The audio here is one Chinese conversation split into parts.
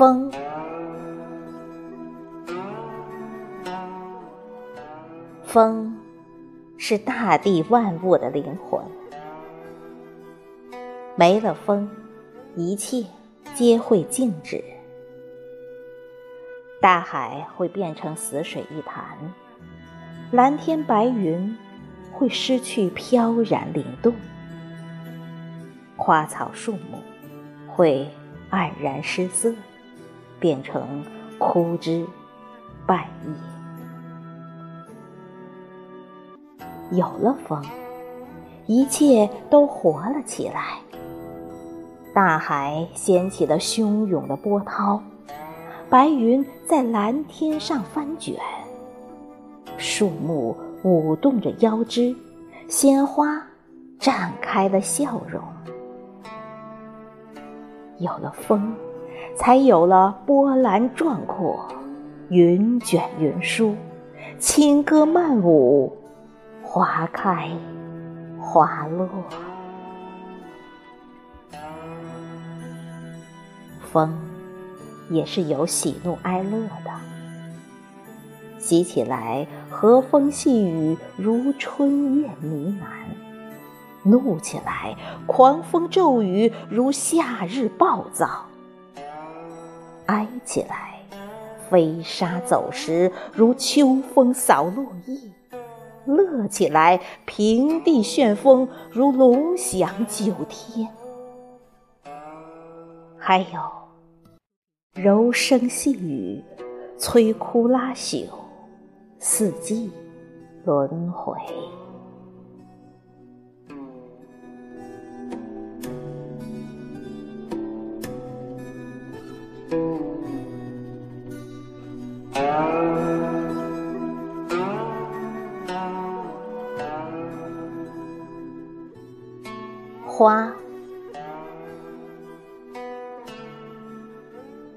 风，风是大地万物的灵魂。没了风，一切皆会静止。大海会变成死水一潭，蓝天白云会失去飘然灵动，花草树木会黯然失色，变成枯枝败叶。有了风，一切都活了起来。大海掀起了汹涌的波涛。白云在蓝天上翻卷，树木舞动着腰肢，鲜花绽开了笑容。有了风，才有了波澜壮阔，云卷云舒，轻歌曼舞，花开花落。风。也是有喜怒哀乐的，喜起来和风细雨如春夜呢喃，怒起来狂风骤雨如夏日暴躁，哀起来飞沙走石如秋风扫落叶，乐起来平地旋风如龙翔九天，还有。柔声细语，摧枯拉朽，四季轮回。花。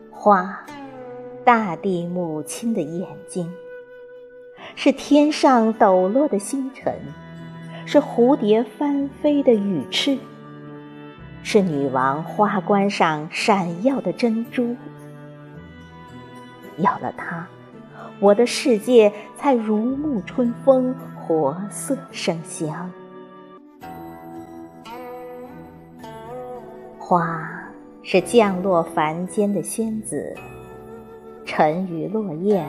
花，大地母亲的眼睛，是天上抖落的星辰，是蝴蝶翻飞的羽翅，是女王花冠上闪耀的珍珠。有了它，我的世界才如沐春风，活色生香。花。是降落凡间的仙子，沉鱼落雁，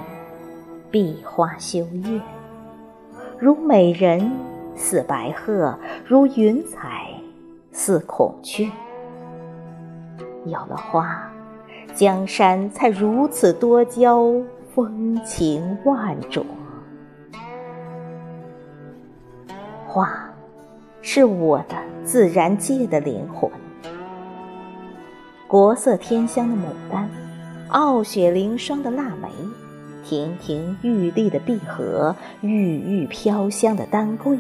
闭花羞月，如美人似白鹤，如云彩似孔雀。有了花，江山才如此多娇，风情万种。花，是我的自然界的灵魂。国色天香的牡丹，傲雪凌霜的腊梅，亭亭玉立的碧荷，郁郁飘香的丹桂，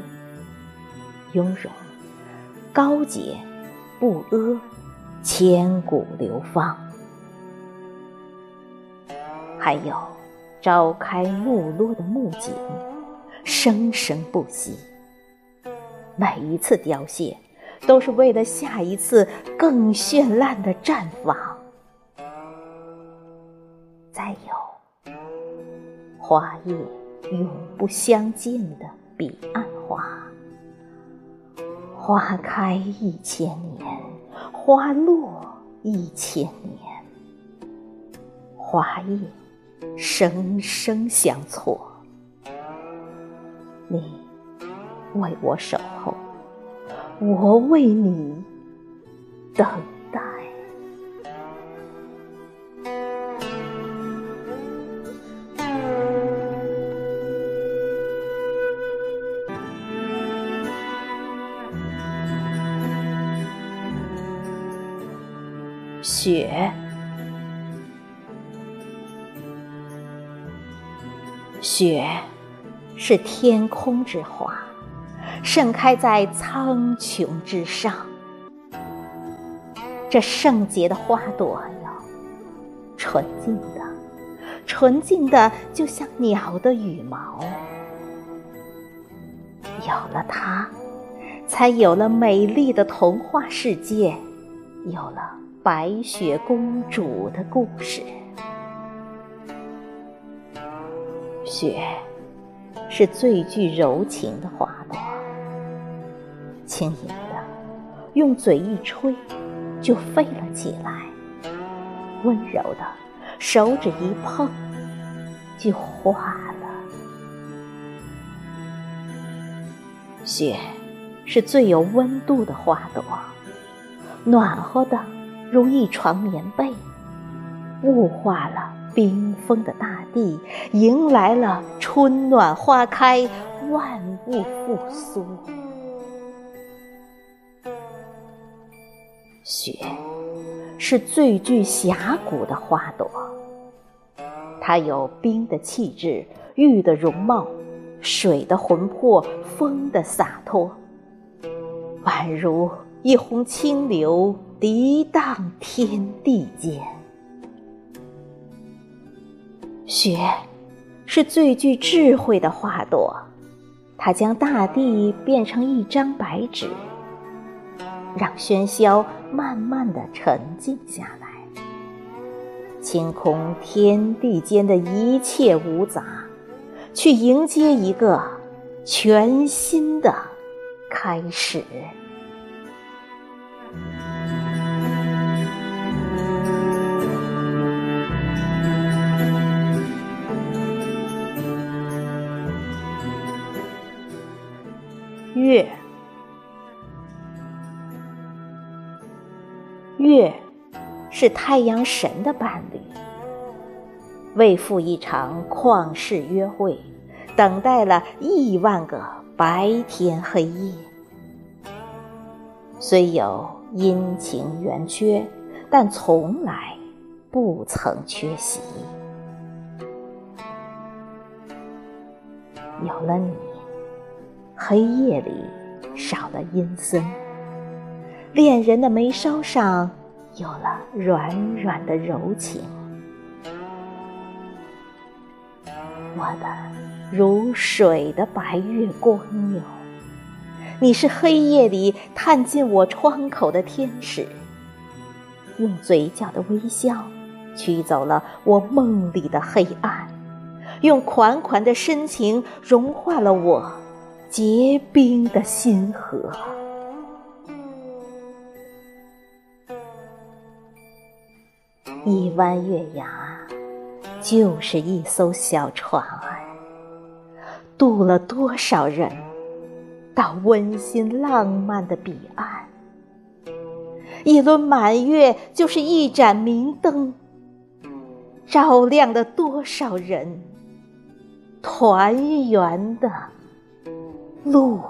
雍容、高洁、不阿，千古流芳。还有朝开暮落的木槿，生生不息。每一次凋谢。都是为了下一次更绚烂的绽放。再有，花叶永不相见的彼岸花，花开一千年，花落一千年，花叶生生相错，你为我守候。我为你等待。雪，雪是天空之花。盛开在苍穹之上，这圣洁的花朵哟，纯净的，纯净的，就像鸟的羽毛。有了它，才有了美丽的童话世界，有了白雪公主的故事。雪是最具柔情的花朵，轻盈的用嘴一吹，就飞了起来；温柔的手指一碰，就化了。雪是最有温度的花朵，暖和的如一床棉被，雾化了冰封的大地，迎来了春暖花开，万物复苏。雪是最具侠骨的花朵，它有冰的气质，玉的容貌。水的魂魄，风的洒脱，宛如一泓清流，涤荡天地间。雪是最具智慧的花朵，它将大地变成一张白纸，让喧嚣慢慢的沉静下来，清空天地间的一切无杂。去迎接一个全新的开始。是太阳神的伴侣。为赴一场旷世约会，等待了亿万个白天黑夜。虽有阴晴圆缺，但从来不曾缺席。有了你，黑夜里少了阴森，恋人的眉梢上有了软软的柔情。我的如水的白月光哟，你是黑夜里探进我窗口的天使，用嘴角的微笑驱走了我梦里的黑暗，用款款的深情融化了我结冰的心河。一弯月牙。就是一艘小船儿，渡了多少人到温馨浪漫的彼岸？一轮满月就是一盏明灯，照亮了多少人团圆的路。